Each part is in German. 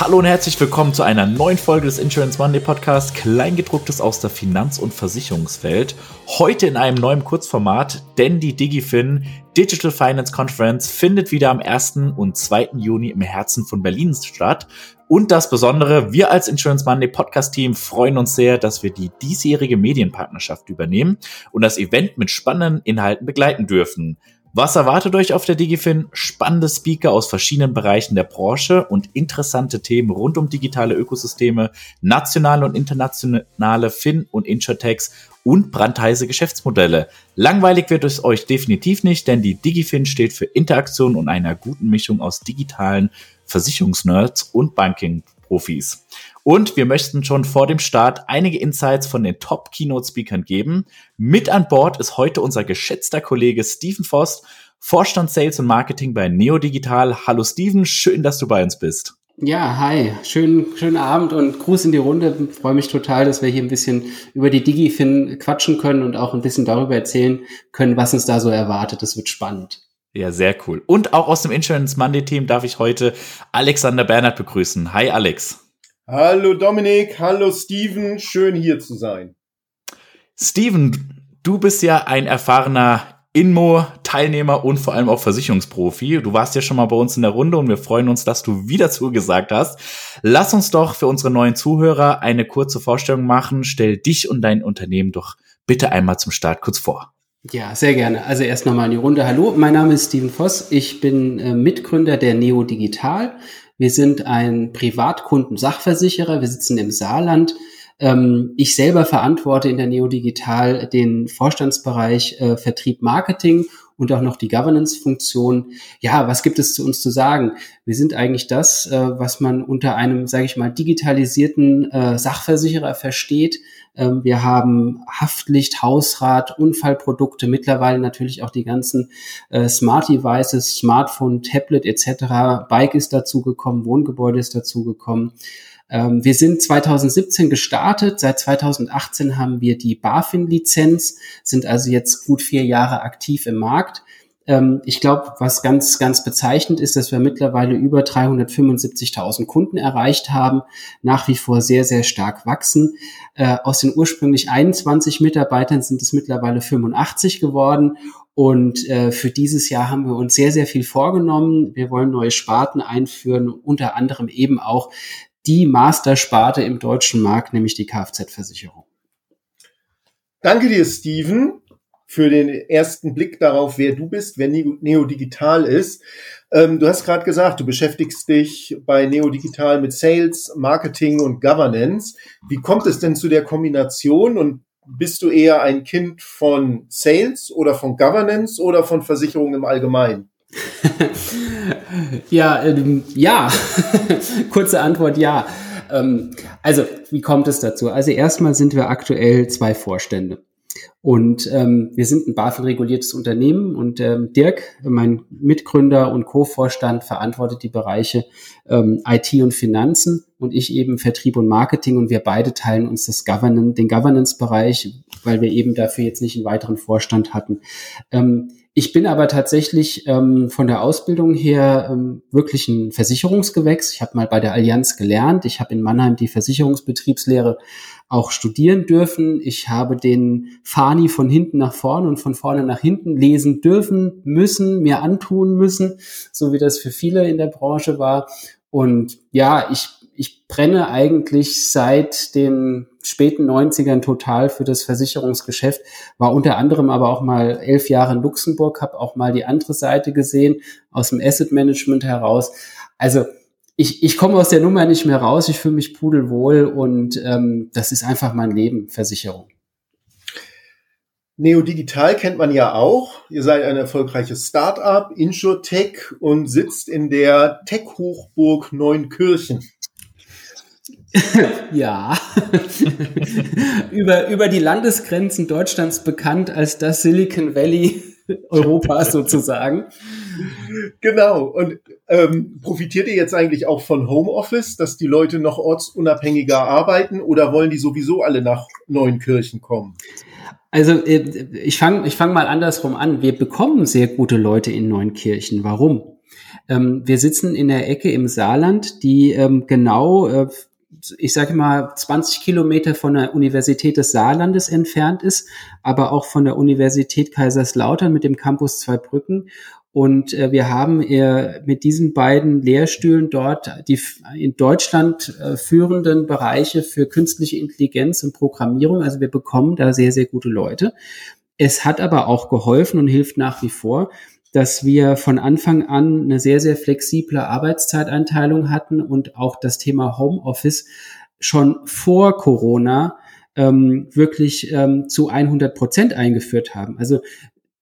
Hallo und herzlich willkommen zu einer neuen Folge des Insurance Monday Podcast, Kleingedrucktes aus der Finanz- und Versicherungswelt. Heute in einem neuen Kurzformat, denn die DigiFin Digital Finance Conference findet wieder am 1. und 2. Juni im Herzen von Berlin statt. Und das Besondere, wir als Insurance Monday Podcast Team freuen uns sehr, dass wir die diesjährige Medienpartnerschaft übernehmen und das Event mit spannenden Inhalten begleiten dürfen. Was erwartet euch auf der DigiFin? Spannende Speaker aus verschiedenen Bereichen der Branche und interessante Themen rund um digitale Ökosysteme, nationale und internationale Fin- und Insurtechs und brandheiße Geschäftsmodelle. Langweilig wird es euch definitiv nicht, denn die DigiFin steht für Interaktion und einer guten Mischung aus digitalen Versicherungsnerds und Banking-Profis. Und wir möchten schon vor dem Start einige Insights von den Top-Keynote-Speakern geben. Mit an Bord ist heute unser geschätzter Kollege Steven Voss, Vorstand Sales und Marketing bei Neodigital. Hallo Steven, schön, dass du bei uns bist. Ja, hi, schönen, schönen Abend und Gruß in die Runde. Ich freue mich total, dass wir hier ein bisschen über die DigiFin quatschen können und auch ein bisschen darüber erzählen können, was uns da so erwartet. Das wird spannend. Ja, sehr cool. Und auch aus dem Insurance Monday Team darf ich heute Alexander Bernhard begrüßen. Hi Alex. Hallo Dominik, hallo Steven, schön hier zu sein. Steven, du bist ja ein erfahrener Inmo-Teilnehmer und vor allem auch Versicherungsprofi. Du warst ja schon mal bei uns in der Runde und wir freuen uns, dass du wieder zugesagt hast. Lass uns doch für unsere neuen Zuhörer eine kurze Vorstellung machen. Stell dich und dein Unternehmen doch bitte einmal zum Start kurz vor. Ja, sehr gerne. Also erst nochmal in die Runde. Hallo, mein Name ist Steven Voss. Ich bin äh, Mitgründer der Neo Digital. Wir sind ein Privatkunden-Sachversicherer. Wir sitzen im Saarland. Ähm, ich selber verantworte in der Neodigital den Vorstandsbereich äh, Vertrieb Marketing und auch noch die Governance-Funktion. Ja, was gibt es zu uns zu sagen? Wir sind eigentlich das, äh, was man unter einem, sage ich mal, digitalisierten äh, Sachversicherer versteht. Ähm, wir haben Haftlicht, Hausrat, Unfallprodukte, mittlerweile natürlich auch die ganzen äh, Smart Devices, Smartphone, Tablet etc. Bike ist dazugekommen, Wohngebäude ist dazugekommen. Ähm, wir sind 2017 gestartet. Seit 2018 haben wir die BaFin-Lizenz, sind also jetzt gut vier Jahre aktiv im Markt. Ähm, ich glaube, was ganz, ganz bezeichnend ist, dass wir mittlerweile über 375.000 Kunden erreicht haben, nach wie vor sehr, sehr stark wachsen. Äh, aus den ursprünglich 21 Mitarbeitern sind es mittlerweile 85 geworden. Und äh, für dieses Jahr haben wir uns sehr, sehr viel vorgenommen. Wir wollen neue Sparten einführen, unter anderem eben auch die Mastersparte im deutschen Markt, nämlich die Kfz-Versicherung. Danke dir, Steven für den ersten Blick darauf, wer du bist, wer Neo Digital ist. Ähm, du hast gerade gesagt, du beschäftigst dich bei Neo Digital mit Sales, Marketing und Governance. Wie kommt es denn zu der Kombination und bist du eher ein Kind von Sales oder von Governance oder von Versicherungen im Allgemeinen? ja, ähm, ja. Kurze Antwort, ja. Ähm, also, wie kommt es dazu? Also erstmal sind wir aktuell zwei Vorstände. Und ähm, wir sind ein BaFin-reguliertes Unternehmen und ähm, Dirk, mein Mitgründer und Co-Vorstand, verantwortet die Bereiche ähm, IT und Finanzen und ich eben Vertrieb und Marketing und wir beide teilen uns das Governance, den Governance-Bereich, weil wir eben dafür jetzt nicht einen weiteren Vorstand hatten. Ähm, ich bin aber tatsächlich ähm, von der Ausbildung her ähm, wirklich ein Versicherungsgewächs. Ich habe mal bei der Allianz gelernt. Ich habe in Mannheim die Versicherungsbetriebslehre auch studieren dürfen. Ich habe den Fani von hinten nach vorne und von vorne nach hinten lesen dürfen, müssen, mir antun müssen, so wie das für viele in der Branche war. Und ja, ich ich brenne eigentlich seit den späten 90ern total für das Versicherungsgeschäft, war unter anderem aber auch mal elf Jahre in Luxemburg, habe auch mal die andere Seite gesehen, aus dem Asset Management heraus. Also ich, ich komme aus der Nummer nicht mehr raus, ich fühle mich pudelwohl und ähm, das ist einfach mein Leben, Versicherung. Neodigital kennt man ja auch. Ihr seid ein erfolgreiches Start-up, InsurTech und sitzt in der Tech-Hochburg Neunkirchen. ja, über, über die Landesgrenzen Deutschlands bekannt als das Silicon Valley Europas sozusagen. Genau. Und ähm, profitiert ihr jetzt eigentlich auch von Homeoffice, dass die Leute noch ortsunabhängiger arbeiten oder wollen die sowieso alle nach Neunkirchen kommen? Also äh, ich fange ich fang mal andersrum an. Wir bekommen sehr gute Leute in Neunkirchen. Warum? Ähm, wir sitzen in der Ecke im Saarland, die ähm, genau, äh, ich sage mal, 20 Kilometer von der Universität des Saarlandes entfernt ist, aber auch von der Universität Kaiserslautern mit dem Campus Zweibrücken und äh, wir haben äh, mit diesen beiden Lehrstühlen dort die in Deutschland äh, führenden Bereiche für künstliche Intelligenz und Programmierung. Also wir bekommen da sehr, sehr gute Leute. Es hat aber auch geholfen und hilft nach wie vor, dass wir von Anfang an eine sehr, sehr flexible Arbeitszeiteinteilung hatten und auch das Thema Homeoffice schon vor Corona ähm, wirklich ähm, zu 100 Prozent eingeführt haben. Also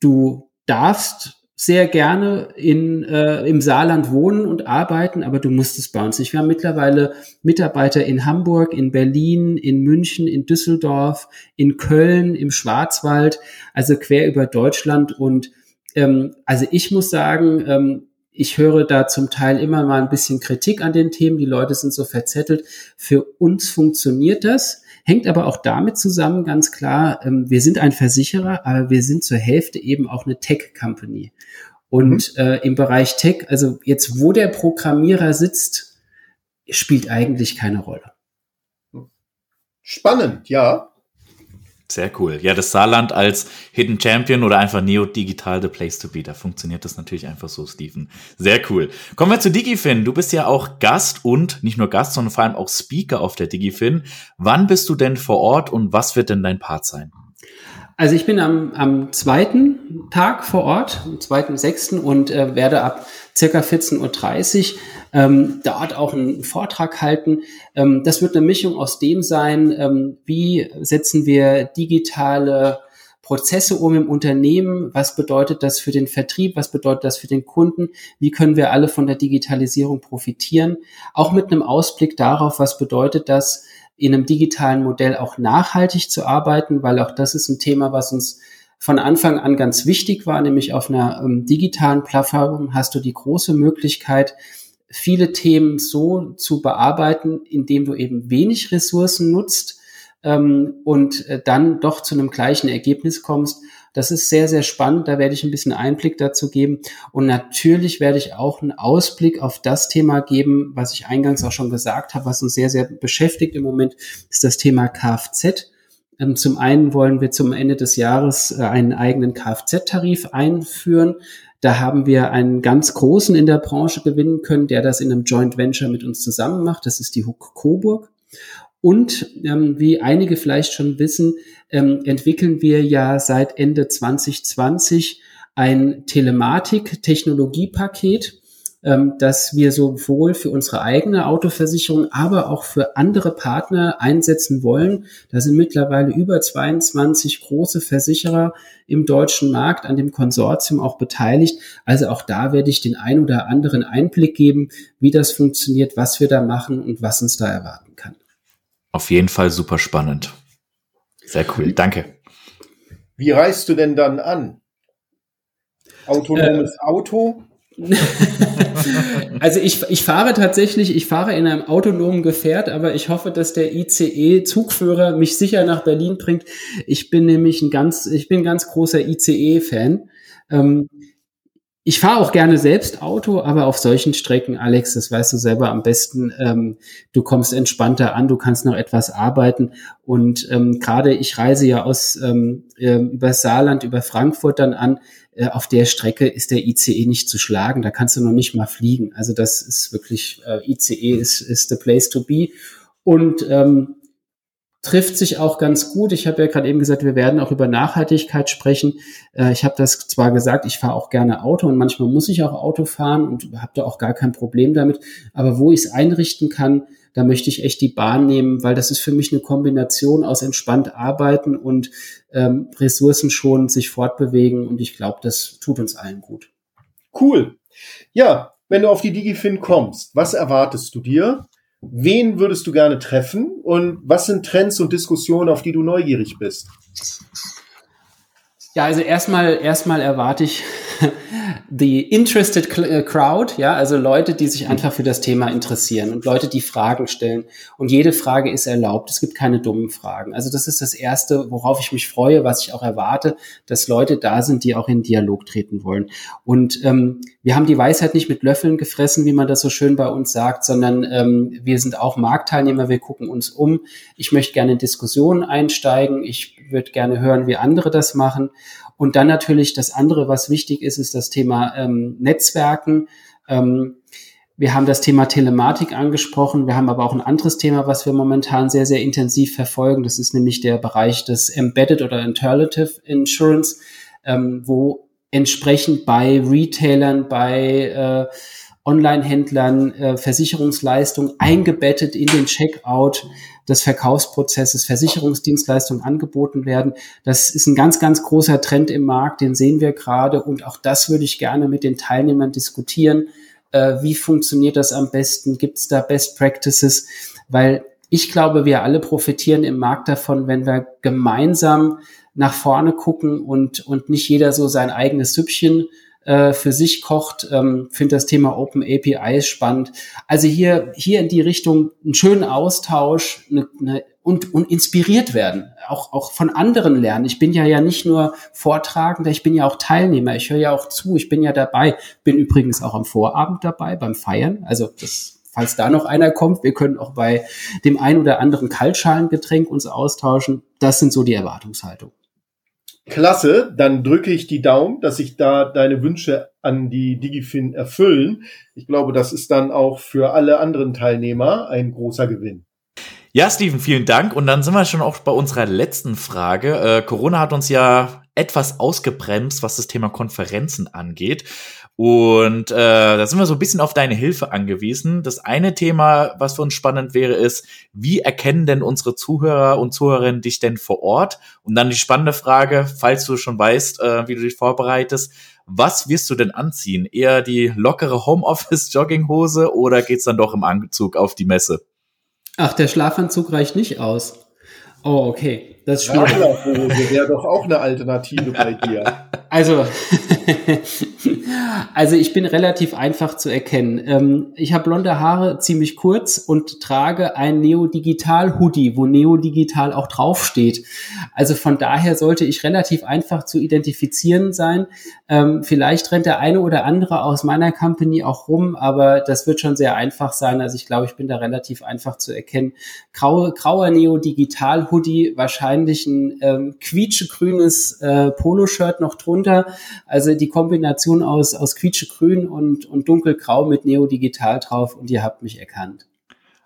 du darfst sehr gerne in, äh, im Saarland wohnen und arbeiten, aber du musst es bei uns nicht. Wir haben mittlerweile Mitarbeiter in Hamburg, in Berlin, in München, in Düsseldorf, in Köln, im Schwarzwald, also quer über Deutschland. Und ähm, also ich muss sagen, ähm, ich höre da zum Teil immer mal ein bisschen Kritik an den Themen. Die Leute sind so verzettelt. Für uns funktioniert das. Hängt aber auch damit zusammen, ganz klar, ähm, wir sind ein Versicherer, aber wir sind zur Hälfte eben auch eine Tech-Company. Und mhm. äh, im Bereich Tech, also jetzt wo der Programmierer sitzt, spielt eigentlich keine Rolle. Spannend, ja. Sehr cool. Ja, das Saarland als Hidden Champion oder einfach Neo Digital the Place to be. Da funktioniert das natürlich einfach so, Steven. Sehr cool. Kommen wir zu DigiFin. Du bist ja auch Gast und nicht nur Gast, sondern vor allem auch Speaker auf der DigiFin. Wann bist du denn vor Ort und was wird denn dein Part sein? Also ich bin am, am zweiten Tag vor Ort, am zweiten, sechsten und äh, werde ab circa 14.30 Uhr ähm, dort auch einen Vortrag halten. Ähm, das wird eine Mischung aus dem sein, ähm, wie setzen wir digitale Prozesse um im Unternehmen, was bedeutet das für den Vertrieb, was bedeutet das für den Kunden, wie können wir alle von der Digitalisierung profitieren, auch mit einem Ausblick darauf, was bedeutet das in einem digitalen Modell auch nachhaltig zu arbeiten, weil auch das ist ein Thema, was uns von Anfang an ganz wichtig war, nämlich auf einer ähm, digitalen Plattform hast du die große Möglichkeit, viele Themen so zu bearbeiten, indem du eben wenig Ressourcen nutzt ähm, und äh, dann doch zu einem gleichen Ergebnis kommst. Das ist sehr, sehr spannend. Da werde ich ein bisschen Einblick dazu geben. Und natürlich werde ich auch einen Ausblick auf das Thema geben, was ich eingangs auch schon gesagt habe, was uns sehr, sehr beschäftigt im Moment, ist das Thema Kfz. Ähm, zum einen wollen wir zum Ende des Jahres äh, einen eigenen Kfz-Tarif einführen. Da haben wir einen ganz großen in der Branche gewinnen können, der das in einem Joint Venture mit uns zusammen macht. Das ist die Huck Coburg. Und ähm, wie einige vielleicht schon wissen, ähm, entwickeln wir ja seit Ende 2020 ein Telematik-Technologiepaket, ähm, das wir sowohl für unsere eigene Autoversicherung, aber auch für andere Partner einsetzen wollen. Da sind mittlerweile über 22 große Versicherer im deutschen Markt an dem Konsortium auch beteiligt. Also auch da werde ich den ein oder anderen Einblick geben, wie das funktioniert, was wir da machen und was uns da erwarten kann. Auf jeden Fall super spannend. Sehr cool, danke. Wie reist du denn dann an? Autonomes äh, Auto? also ich, ich fahre tatsächlich, ich fahre in einem autonomen Gefährt, aber ich hoffe, dass der ICE-Zugführer mich sicher nach Berlin bringt. Ich bin nämlich ein ganz, ich bin ein ganz großer ICE-Fan. Ähm, ich fahre auch gerne selbst Auto, aber auf solchen Strecken, Alex, das weißt du selber am besten, ähm, du kommst entspannter an, du kannst noch etwas arbeiten. Und ähm, gerade ich reise ja aus ähm, äh, über Saarland, über Frankfurt dann an. Äh, auf der Strecke ist der ICE nicht zu schlagen, da kannst du noch nicht mal fliegen. Also das ist wirklich, äh, ICE ist, ist the place to be. Und ähm, trifft sich auch ganz gut. Ich habe ja gerade eben gesagt, wir werden auch über Nachhaltigkeit sprechen. Äh, ich habe das zwar gesagt, ich fahre auch gerne Auto und manchmal muss ich auch Auto fahren und habe da auch gar kein Problem damit. Aber wo ich es einrichten kann, da möchte ich echt die Bahn nehmen, weil das ist für mich eine Kombination aus entspannt arbeiten und ähm, Ressourcen schon sich fortbewegen. Und ich glaube, das tut uns allen gut. Cool. Ja, wenn du auf die DigiFin kommst, was erwartest du dir? Wen würdest du gerne treffen? Und was sind Trends und Diskussionen, auf die du neugierig bist? Ja, also erstmal, erstmal erwarte ich the interested äh, crowd, ja, also Leute, die sich einfach für das Thema interessieren und Leute, die Fragen stellen. Und jede Frage ist erlaubt. Es gibt keine dummen Fragen. Also das ist das erste, worauf ich mich freue, was ich auch erwarte, dass Leute da sind, die auch in Dialog treten wollen. Und ähm, wir haben die Weisheit nicht mit Löffeln gefressen, wie man das so schön bei uns sagt, sondern ähm, wir sind auch Marktteilnehmer. Wir gucken uns um. Ich möchte gerne in Diskussionen einsteigen. Ich würde gerne hören, wie andere das machen. Und dann natürlich das andere, was wichtig ist, ist das Thema ähm, Netzwerken. Ähm, wir haben das Thema Telematik angesprochen. Wir haben aber auch ein anderes Thema, was wir momentan sehr, sehr intensiv verfolgen. Das ist nämlich der Bereich des Embedded oder Alternative Insurance, ähm, wo entsprechend bei Retailern, bei äh, Online-Händlern äh, Versicherungsleistungen eingebettet in den Checkout des Verkaufsprozesses Versicherungsdienstleistungen angeboten werden. Das ist ein ganz, ganz großer Trend im Markt, den sehen wir gerade und auch das würde ich gerne mit den Teilnehmern diskutieren. Äh, wie funktioniert das am besten? Gibt es da Best Practices? Weil ich glaube, wir alle profitieren im Markt davon, wenn wir gemeinsam nach vorne gucken und, und nicht jeder so sein eigenes Süppchen äh, für sich kocht. Ähm, Finde das Thema Open APIs spannend. Also hier, hier in die Richtung einen schönen Austausch eine, eine, und, und inspiriert werden, auch, auch von anderen lernen. Ich bin ja ja nicht nur Vortragender, ich bin ja auch Teilnehmer, ich höre ja auch zu, ich bin ja dabei, bin übrigens auch am Vorabend dabei beim Feiern. Also das falls da noch einer kommt, wir können auch bei dem ein oder anderen Kaltschalengetränk uns austauschen. Das sind so die Erwartungshaltungen. Klasse, dann drücke ich die Daumen, dass sich da deine Wünsche an die Digifin erfüllen. Ich glaube, das ist dann auch für alle anderen Teilnehmer ein großer Gewinn. Ja, Steven, vielen Dank. Und dann sind wir schon auch bei unserer letzten Frage. Äh, Corona hat uns ja etwas ausgebremst, was das Thema Konferenzen angeht. Und äh, da sind wir so ein bisschen auf deine Hilfe angewiesen. Das eine Thema, was für uns spannend wäre, ist, wie erkennen denn unsere Zuhörer und Zuhörerinnen dich denn vor Ort? Und dann die spannende Frage, falls du schon weißt, äh, wie du dich vorbereitest, was wirst du denn anziehen? Eher die lockere Homeoffice-Jogginghose oder geht's dann doch im Anzug auf die Messe? Ach, der Schlafanzug reicht nicht aus. Oh, okay. Das ist schwierig. wäre doch auch eine Alternative bei dir. Also, also ich bin relativ einfach zu erkennen. Ähm, ich habe blonde Haare, ziemlich kurz und trage ein Neo-Digital-Hoodie, wo Neo-Digital auch draufsteht. Also von daher sollte ich relativ einfach zu identifizieren sein. Ähm, vielleicht rennt der eine oder andere aus meiner Company auch rum, aber das wird schon sehr einfach sein. Also ich glaube, ich bin da relativ einfach zu erkennen. Graue, grauer Neo-Digital-Hoodie, wahrscheinlich ein ähm, quietschegrünes äh, Poloshirt noch drunter. Also die Kombination aus, aus quietschegrün und, und dunkelgrau mit Neo-Digital drauf und ihr habt mich erkannt.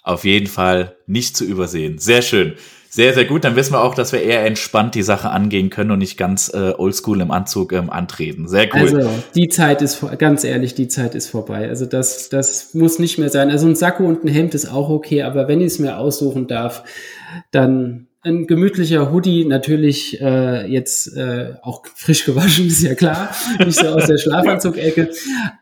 Auf jeden Fall nicht zu übersehen. Sehr schön. Sehr, sehr gut. Dann wissen wir auch, dass wir eher entspannt die Sache angehen können und nicht ganz äh, oldschool im Anzug ähm, antreten. Sehr cool. Also die Zeit ist, ganz ehrlich, die Zeit ist vorbei. Also das, das muss nicht mehr sein. Also ein Sakko und ein Hemd ist auch okay, aber wenn ich es mir aussuchen darf, dann ein gemütlicher Hoodie, natürlich äh, jetzt äh, auch frisch gewaschen, ist ja klar, nicht so aus der Schlafanzugecke,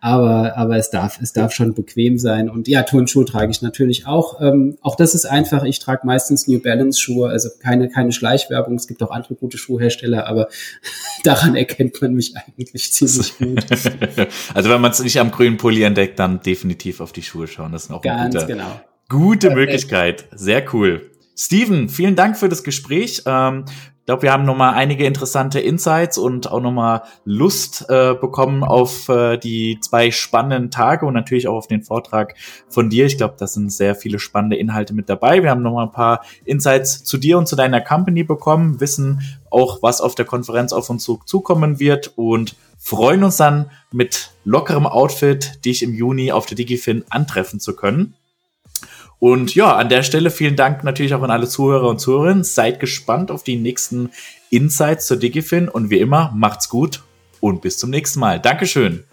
aber aber es darf es darf schon bequem sein und ja Turnschuhe trage ich natürlich auch. Ähm, auch das ist einfach. Ich trage meistens New Balance Schuhe, also keine keine Schleichwerbung. Es gibt auch andere gute Schuhhersteller, aber daran erkennt man mich eigentlich ziemlich gut. also wenn man es nicht am grünen Pulli entdeckt, dann definitiv auf die Schuhe schauen. Das ist auch ganz eine gute, genau. gute Möglichkeit. Sehr cool. Steven, vielen Dank für das Gespräch. Ähm, ich glaube, wir haben nochmal einige interessante Insights und auch nochmal Lust äh, bekommen auf äh, die zwei spannenden Tage und natürlich auch auf den Vortrag von dir. Ich glaube, da sind sehr viele spannende Inhalte mit dabei. Wir haben nochmal ein paar Insights zu dir und zu deiner Company bekommen, wissen auch, was auf der Konferenz auf uns zukommen wird und freuen uns dann mit lockerem Outfit, dich im Juni auf der DigiFin antreffen zu können. Und ja, an der Stelle vielen Dank natürlich auch an alle Zuhörer und Zuhörerinnen. Seid gespannt auf die nächsten Insights zur Digifin und wie immer, macht's gut und bis zum nächsten Mal. Dankeschön.